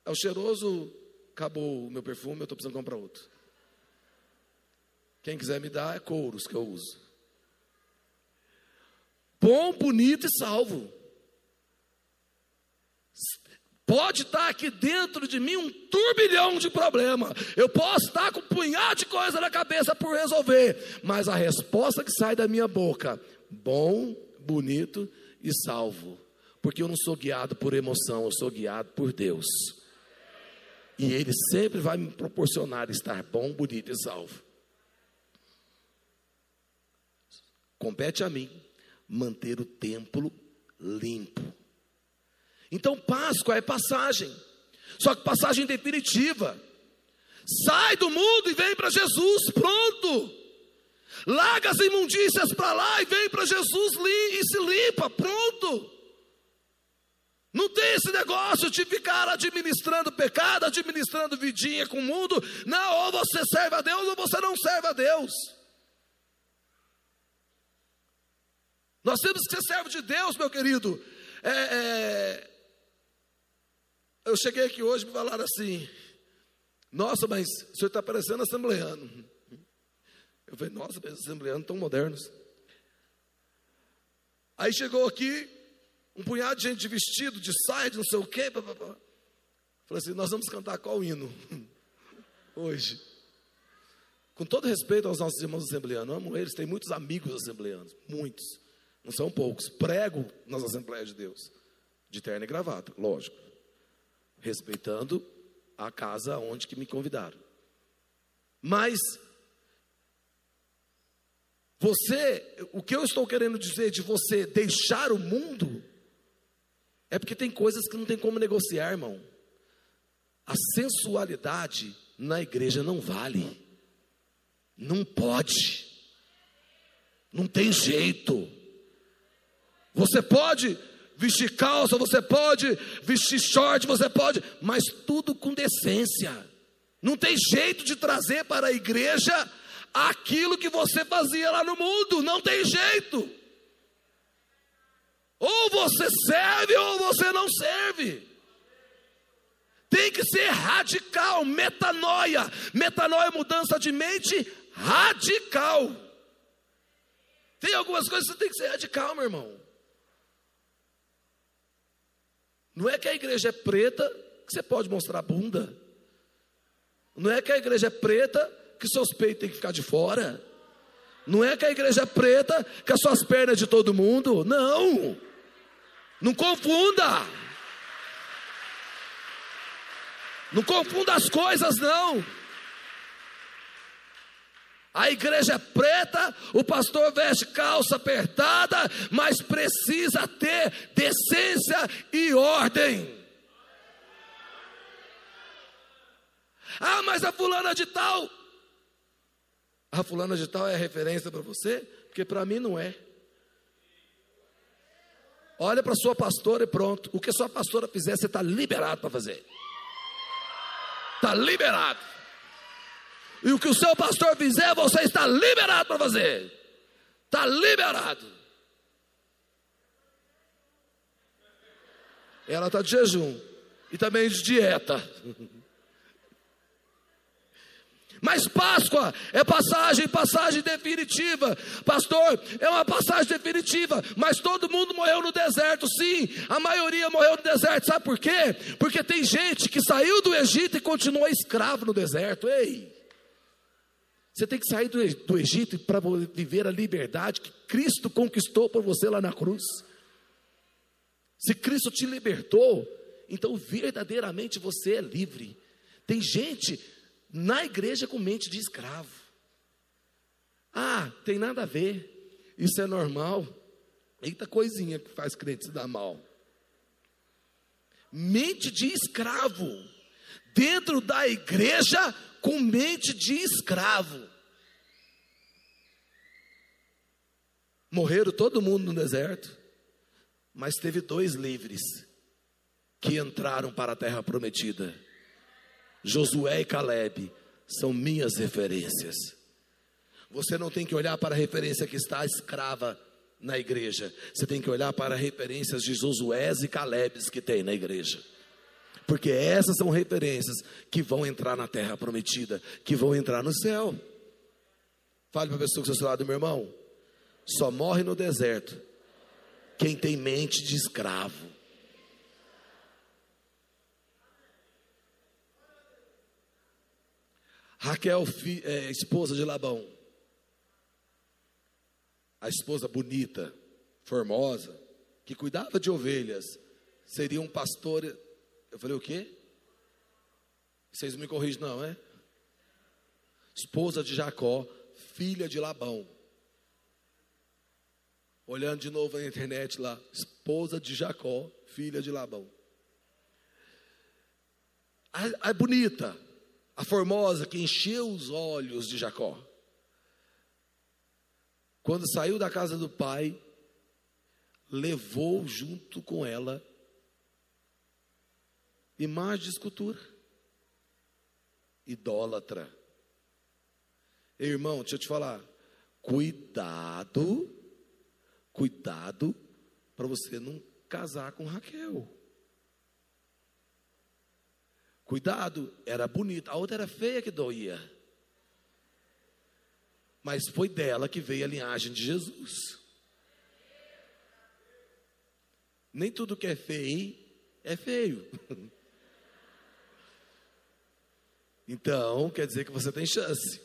É o cheiroso, acabou o meu perfume, eu estou precisando comprar outro. Quem quiser me dar é couros que eu uso. bom, bonito e salvo. Pode estar aqui dentro de mim um turbilhão de problema. Eu posso estar com um punhado de coisa na cabeça por resolver. Mas a resposta que sai da minha boca: bom, bonito e salvo. Porque eu não sou guiado por emoção, eu sou guiado por Deus. E Ele sempre vai me proporcionar estar bom, bonito e salvo. Compete a mim manter o templo limpo. Então, Páscoa é passagem, só que passagem definitiva. Sai do mundo e vem para Jesus, pronto. Larga as imundícias para lá e vem para Jesus e se limpa, pronto. Não tem esse negócio de ficar administrando pecado, administrando vidinha com o mundo. Não, ou você serve a Deus ou você não serve a Deus. Nós temos que ser servo de Deus, meu querido. É, é, eu cheguei aqui hoje me falaram assim: Nossa, mas o senhor está parecendo assembleano. Eu falei: Nossa, mas assembleanos tão modernos. Aí chegou aqui um punhado de gente de vestido, de saia, de não sei o quê. Falei assim: Nós vamos cantar qual hino hoje? Com todo respeito aos nossos irmãos assembleanos, amo eles, tem muitos amigos assembleanos, muitos, não são poucos. Prego nas Assembleias de Deus, de terno e gravata, lógico respeitando a casa onde que me convidaram. Mas você, o que eu estou querendo dizer de você deixar o mundo é porque tem coisas que não tem como negociar, irmão. A sensualidade na igreja não vale. Não pode. Não tem jeito. Você pode vestir calça, você pode vestir short, você pode, mas tudo com decência. Não tem jeito de trazer para a igreja aquilo que você fazia lá no mundo, não tem jeito. Ou você serve ou você não serve. Tem que ser radical, metanoia. Metanoia é mudança de mente radical. Tem algumas coisas que você tem que ser radical, meu irmão. Não é que a igreja é preta que você pode mostrar a bunda. Não é que a igreja é preta que seus peitos têm que ficar de fora. Não é que a igreja é preta que as suas pernas é de todo mundo. Não. Não confunda. Não confunda as coisas, não. A igreja é preta, o pastor veste calça apertada, mas precisa ter decência e ordem. Ah, mas a fulana de tal. A fulana de tal é referência para você? Porque para mim não é. Olha para sua pastora e pronto. O que sua pastora fizer, você está liberado para fazer. Está liberado. E o que o seu pastor fizer, você está liberado para fazer. Está liberado. Ela está de jejum e também de dieta. Mas Páscoa é passagem, passagem definitiva. Pastor, é uma passagem definitiva. Mas todo mundo morreu no deserto, sim. A maioria morreu no deserto. Sabe por quê? Porque tem gente que saiu do Egito e continuou escravo no deserto. Ei! Você tem que sair do, do Egito para viver a liberdade que Cristo conquistou por você lá na cruz. Se Cristo te libertou, então verdadeiramente você é livre. Tem gente na igreja com mente de escravo. Ah, tem nada a ver. Isso é normal. Eita coisinha que faz crente se dar mal. Mente de escravo. Dentro da igreja com mente de escravo. Morreram todo mundo no deserto, mas teve dois livres que entraram para a terra prometida. Josué e Caleb são minhas referências. Você não tem que olhar para a referência que está escrava na igreja. Você tem que olhar para referências de Josué e Calebes que tem na igreja porque essas são referências que vão entrar na terra prometida, que vão entrar no céu. Fale para a pessoa que está ao seu lado, meu irmão, só morre no deserto quem tem mente de escravo. Raquel, fi, é, esposa de Labão, a esposa bonita, formosa, que cuidava de ovelhas, seria um pastor. Eu falei, o quê? Vocês me corrigem, não, é? Esposa de Jacó, filha de Labão. Olhando de novo na internet lá, esposa de Jacó, filha de Labão. A, a bonita, a formosa que encheu os olhos de Jacó. Quando saiu da casa do pai, levou junto com ela imagem de escultura, idólatra. Irmão, deixa eu te falar, cuidado, cuidado para você não casar com Raquel. Cuidado, era bonita, a outra era feia que doía. Mas foi dela que veio a linhagem de Jesus. Nem tudo que é feio é feio. Então, quer dizer que você tem chance.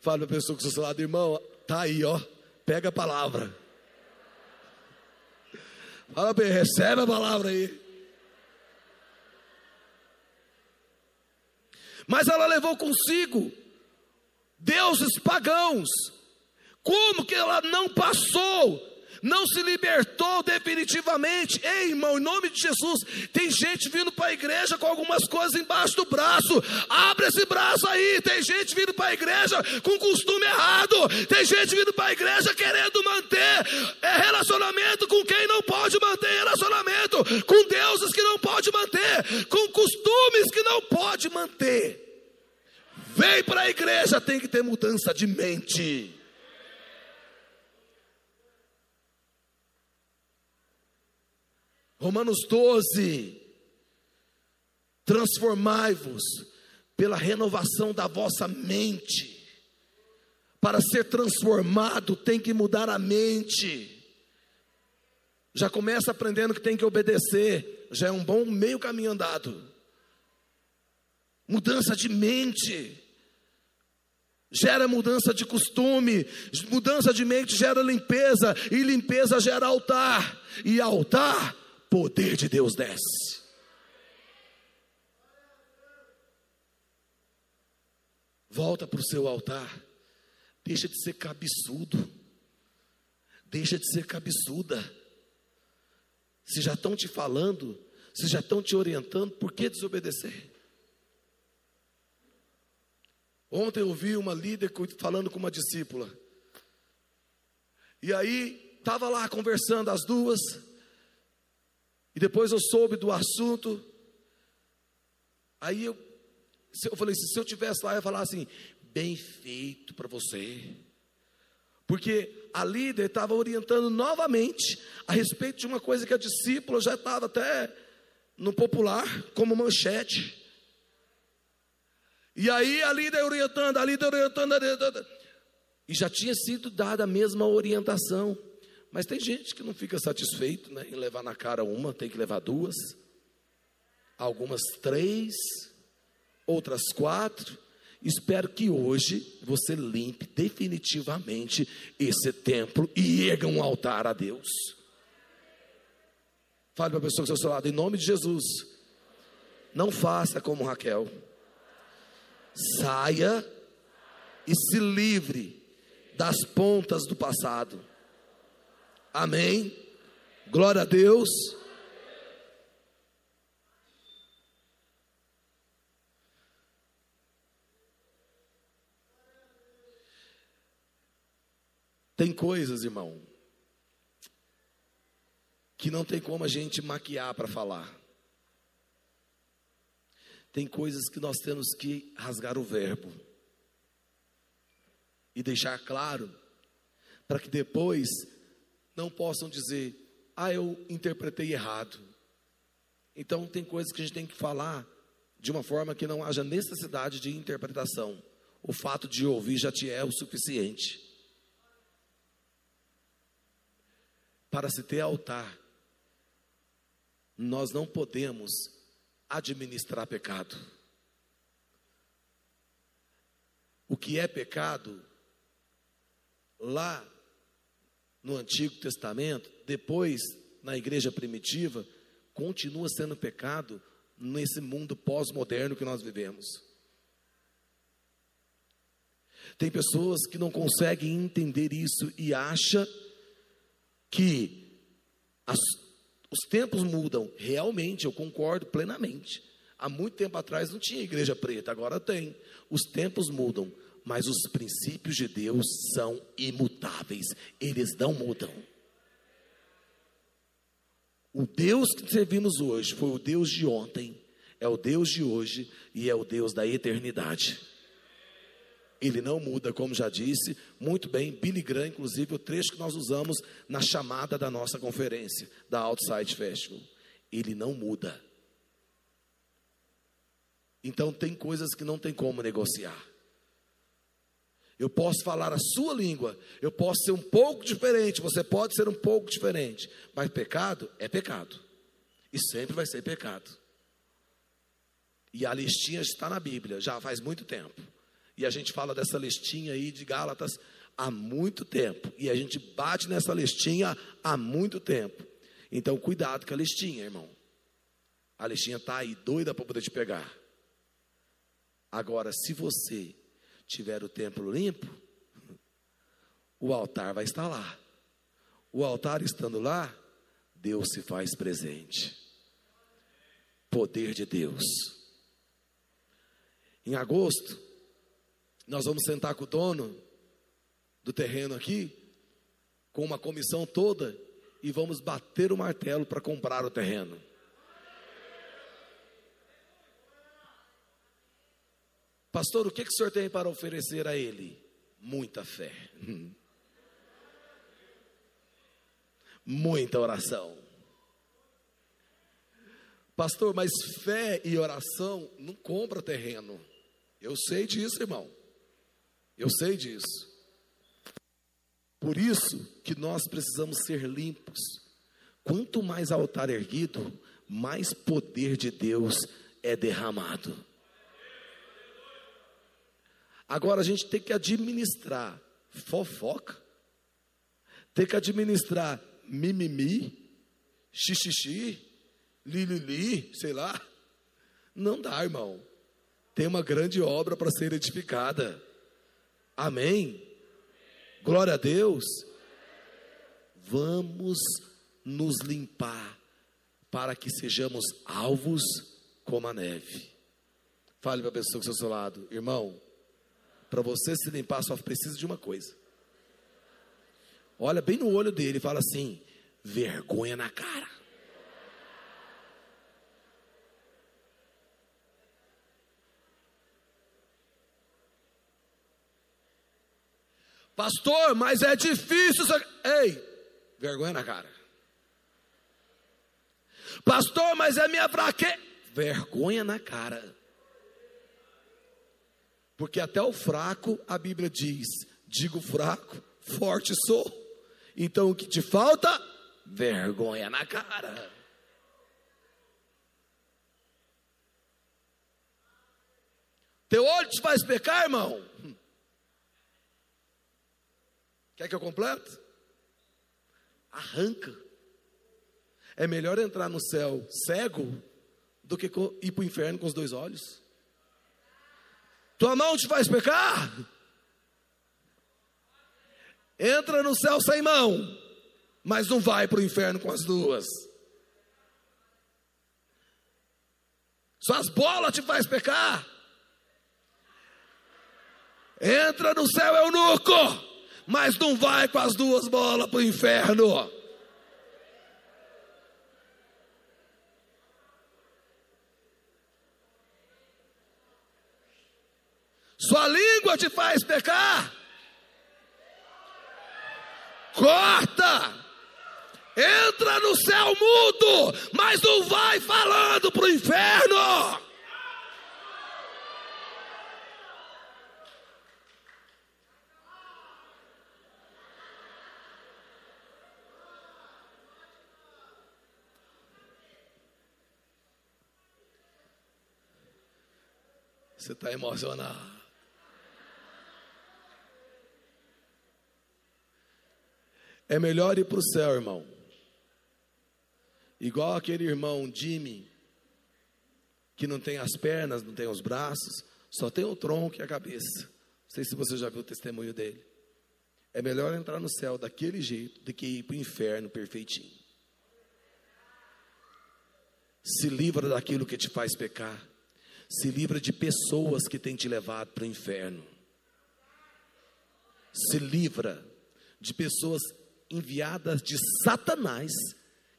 Fala para a pessoa que está seu lado, irmão, tá aí, ó. Pega a palavra. Fala bem, recebe a palavra aí. Mas ela levou consigo deuses pagãos. Como que ela não passou não se libertou definitivamente. Ei, irmão, em nome de Jesus, tem gente vindo para a igreja com algumas coisas embaixo do braço. Abre esse braço aí. Tem gente vindo para a igreja com costume errado. Tem gente vindo para a igreja querendo manter é, relacionamento com quem não pode manter relacionamento, com deuses que não pode manter, com costumes que não pode manter. Vem para a igreja, tem que ter mudança de mente. Romanos 12: Transformai-vos pela renovação da vossa mente. Para ser transformado, tem que mudar a mente. Já começa aprendendo que tem que obedecer, já é um bom meio caminho andado. Mudança de mente gera mudança de costume, mudança de mente gera limpeza, e limpeza gera altar, e altar poder de Deus desce. Volta para o seu altar. Deixa de ser cabeçudo. Deixa de ser cabeçuda. Se já estão te falando, se já estão te orientando, por que desobedecer? Ontem eu vi uma líder falando com uma discípula. E aí, estava lá conversando as duas. E depois eu soube do assunto. Aí eu, eu falei: se eu tivesse lá, eu ia falar assim: bem feito para você. Porque a líder estava orientando novamente a respeito de uma coisa que a discípula já estava até no popular, como manchete. E aí a líder orientando, a líder orientando, a líder, e já tinha sido dada a mesma orientação. Mas tem gente que não fica satisfeito né, em levar na cara uma, tem que levar duas, algumas três, outras quatro. Espero que hoje você limpe definitivamente esse templo e erga um altar a Deus. Fale para a pessoa que está ao seu lado, em nome de Jesus. Não faça como Raquel. Saia e se livre das pontas do passado. Amém. Glória a Deus. Tem coisas, irmão, que não tem como a gente maquiar para falar. Tem coisas que nós temos que rasgar o verbo e deixar claro, para que depois não possam dizer, ah, eu interpretei errado. Então, tem coisas que a gente tem que falar de uma forma que não haja necessidade de interpretação. O fato de ouvir já te é o suficiente. para se ter altar, nós não podemos administrar pecado. O que é pecado, lá no Antigo Testamento, depois na igreja primitiva, continua sendo pecado nesse mundo pós-moderno que nós vivemos. Tem pessoas que não conseguem entender isso e acham que as, os tempos mudam. Realmente, eu concordo plenamente. Há muito tempo atrás não tinha igreja preta, agora tem. Os tempos mudam, mas os princípios de Deus são imutáveis, eles não mudam. O Deus que servimos hoje foi o Deus de ontem, é o Deus de hoje e é o Deus da eternidade. Ele não muda, como já disse, muito bem, Billy Graham, inclusive, o trecho que nós usamos na chamada da nossa conferência, da Outside Festival. Ele não muda. Então, tem coisas que não tem como negociar. Eu posso falar a sua língua, eu posso ser um pouco diferente, você pode ser um pouco diferente, mas pecado é pecado, e sempre vai ser pecado. E a listinha está na Bíblia, já faz muito tempo. E a gente fala dessa listinha aí de Gálatas há muito tempo. E a gente bate nessa listinha há muito tempo. Então, cuidado com a listinha, irmão. A listinha está aí doida para poder te pegar. Agora, se você tiver o templo limpo, o altar vai estar lá. O altar estando lá, Deus se faz presente. Poder de Deus. Em agosto, nós vamos sentar com o dono do terreno aqui, com uma comissão toda, e vamos bater o martelo para comprar o terreno. Pastor, o que, que o senhor tem para oferecer a ele? Muita fé, muita oração. Pastor, mas fé e oração não compra terreno. Eu sei disso, irmão. Eu sei disso. Por isso que nós precisamos ser limpos. Quanto mais altar erguido, mais poder de Deus é derramado. Agora a gente tem que administrar fofoca, tem que administrar mimimi, xixixi, lilili, sei lá. Não dá, irmão. Tem uma grande obra para ser edificada. Amém? Glória a Deus. Vamos nos limpar para que sejamos alvos como a neve. Fale para a pessoa que está ao seu lado, irmão. Para você se limpar, só precisa de uma coisa. Olha bem no olho dele e fala assim: vergonha na cara. Pastor, mas é difícil. Ei, vergonha na cara. Pastor, mas é minha fraqueza. Vergonha na cara. Porque até o fraco, a Bíblia diz: digo fraco, forte sou. Então o que te falta? Vergonha na cara. Teu olho te faz pecar, irmão? Quer que eu complete? Arranca. É melhor entrar no céu cego do que ir para o inferno com os dois olhos. Tua mão te faz pecar? Entra no céu sem mão, mas não vai para o inferno com as duas. Suas bolas te faz pecar? Entra no céu eunuco mas não vai com as duas bolas para o inferno. Sua língua te faz pecar. Corta. Entra no céu mudo, mas não vai falando para o inferno. Você está emocionado. É melhor ir para o céu, irmão. Igual aquele irmão Jimmy, que não tem as pernas, não tem os braços, só tem o tronco e a cabeça. Não sei se você já viu o testemunho dele. É melhor entrar no céu daquele jeito do que ir para o inferno perfeitinho. Se livra daquilo que te faz pecar. Se livra de pessoas que têm te levado para o inferno. Se livra de pessoas enviadas de Satanás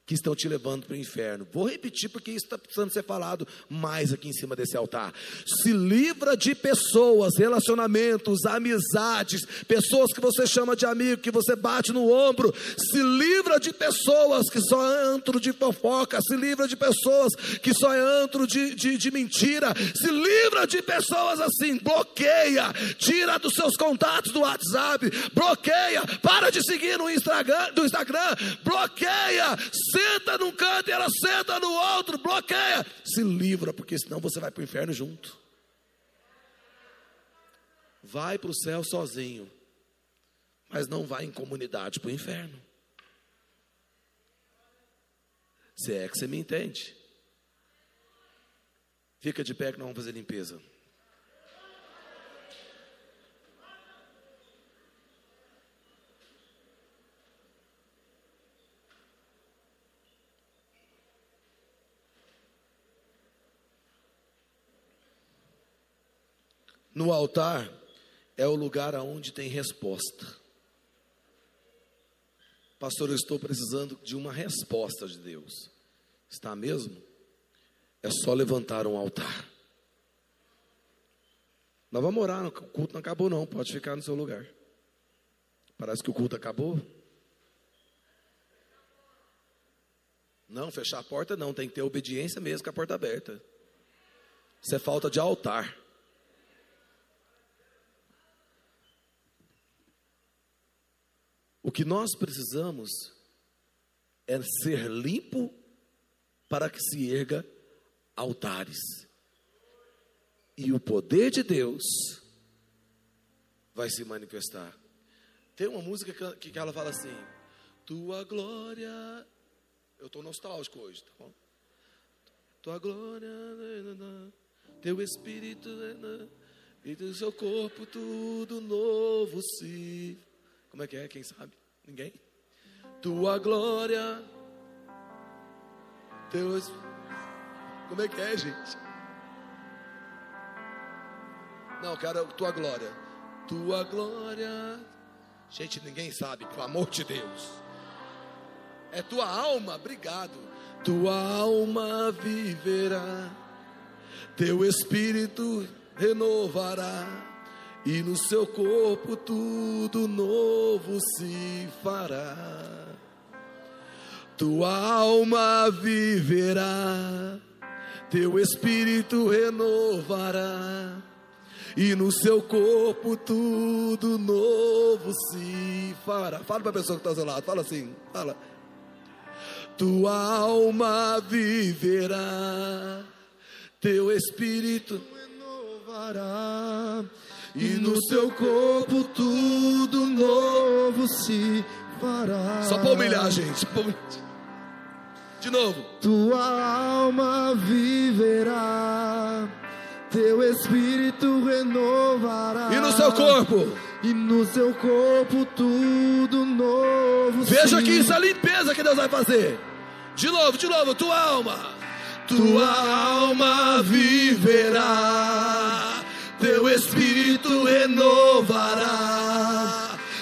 que estão te levando para o inferno. Vou repetir porque isso está precisando ser falado mais aqui em cima desse altar. Se livra de pessoas, relacionamentos, amizades, pessoas que você chama de amigo, que você bate no ombro. Se livra de pessoas que só é antro de fofoca. Se livra de pessoas que só é antro de, de, de mentira. Se livra de pessoas assim. Bloqueia. Tira dos seus contatos do WhatsApp. Bloqueia. Para de seguir no Instagram. Do Instagram bloqueia senta num canto e ela senta no outro, bloqueia. Se livra, porque senão você vai para o inferno junto. Vai para o céu sozinho, mas não vai em comunidade para o inferno. Se é que você me entende. Fica de pé que nós vamos fazer limpeza. No altar é o lugar aonde tem resposta. Pastor, eu estou precisando de uma resposta de Deus. Está mesmo? É só levantar um altar. Nós vamos orar, o culto não acabou não, pode ficar no seu lugar. Parece que o culto acabou. Não, fechar a porta não, tem que ter obediência mesmo com a porta aberta. Isso é falta de altar. O que nós precisamos é ser limpo para que se erga altares. E o poder de Deus vai se manifestar. Tem uma música que, ela fala assim: Tua glória. Eu estou nostálgico hoje, tá bom? Tua glória, teu espírito e do seu corpo tudo novo se como é que é? Quem sabe? Ninguém? Tua glória. Deus. Como é que é, gente? Não, cara, tua glória. Tua glória. Gente, ninguém sabe, pelo amor de Deus. É tua alma, obrigado. Tua alma viverá, teu espírito renovará e no seu corpo tudo novo se fará. Tua alma viverá, teu espírito renovará, e no seu corpo tudo novo se fará. Fala para a pessoa que está ao seu lado, fala assim, fala. Tua alma viverá, teu espírito renovará e no seu corpo tudo novo se fará. Só para humilhar, gente. De novo. Tua alma viverá, teu espírito renovará. E no seu corpo. E no seu corpo tudo novo. Veja aqui essa limpeza que Deus vai fazer. De novo, de novo, tua alma. Tua alma viverá teu espírito renovará,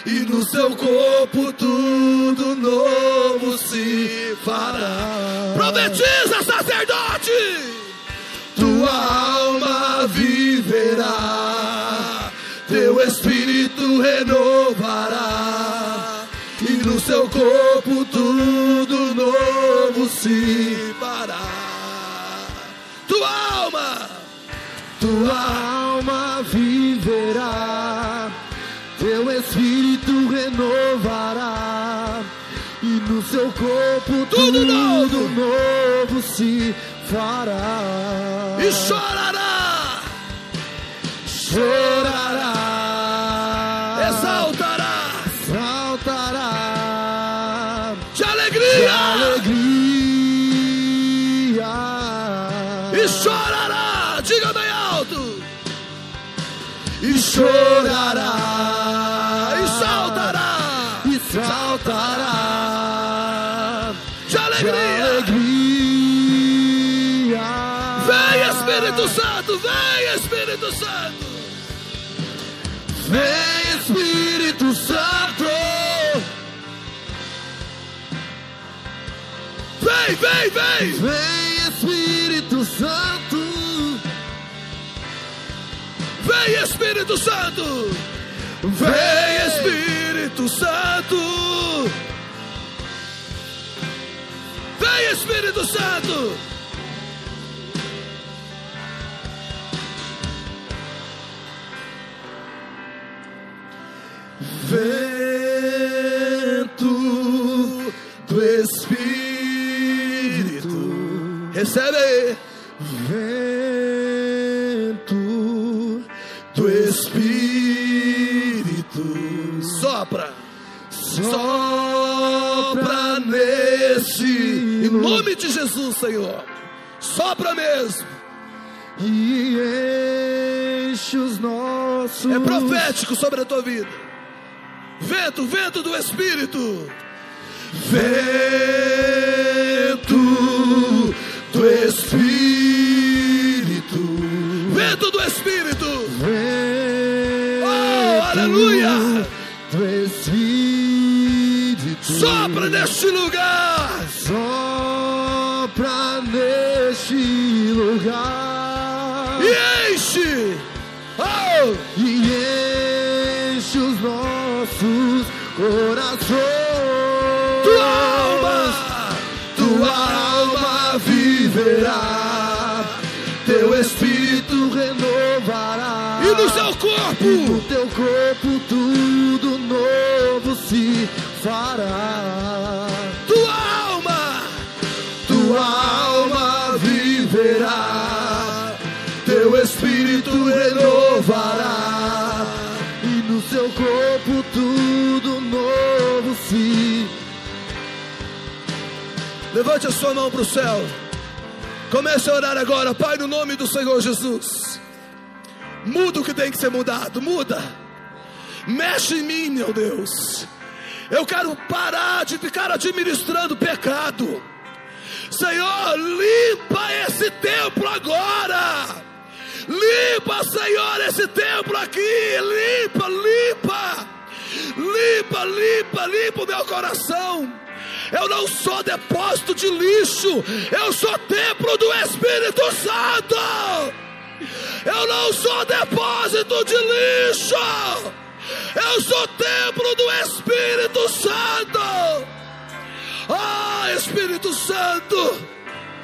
e no seu corpo tudo novo se fará. Profetiza, sacerdote! Tua alma viverá, teu espírito renovará, e no seu corpo tudo novo se fará. Tua alma, tua alma no seu corpo tudo, tudo novo. novo se fará. E chorará, chorará, exaltará saltará de de alegria alegria e chorará. Diga bem alto. e chorará Vem, vem, vem. vem Espírito Santo, Vem Espírito Santo. Vem Espírito Santo. Vem Espírito Santo. vento do Espírito, Recebe aí. vento do Espírito, Sopra. sopra nesse Em nome de Jesus, Senhor. Sopra mesmo. e enche os nossos É profético sobre a tua vida. Vento, vento do Espírito. vento Sopra neste lugar. Sopra neste lugar. E enche. Oh, E enche os nossos corações. tua alma. Tua alma viverá. Teu espírito renovará. E no seu E no corpo. teu corpo tudo novo se fará. Tua alma. Tua alma viverá, teu espírito renovará, e no seu corpo tudo novo se. Levante a sua mão para o céu. Comece a orar agora, Pai, no nome do Senhor Jesus. Muda o que tem que ser mudado, muda. Mexe em mim, meu Deus. Eu quero parar de ficar administrando pecado. Senhor, limpa esse templo agora. Limpa, Senhor, esse templo aqui. Limpa, limpa. Limpa, limpa, limpa o meu coração. Eu não sou depósito de lixo. Eu sou templo do Espírito Santo. Eu não sou depósito de lixo. Eu sou templo do Espírito Santo. Ah, Espírito Santo.